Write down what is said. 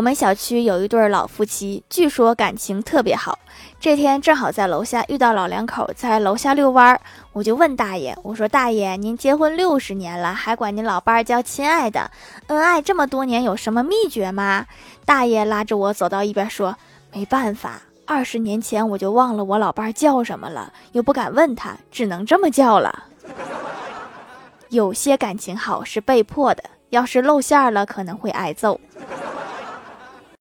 我们小区有一对老夫妻，据说感情特别好。这天正好在楼下遇到老两口在楼下遛弯儿，我就问大爷：“我说大爷，您结婚六十年了，还管您老伴儿叫亲爱的，恩爱这么多年，有什么秘诀吗？”大爷拉着我走到一边说：“没办法，二十年前我就忘了我老伴儿叫什么了，又不敢问他，只能这么叫了。有些感情好是被迫的，要是露馅了，可能会挨揍。”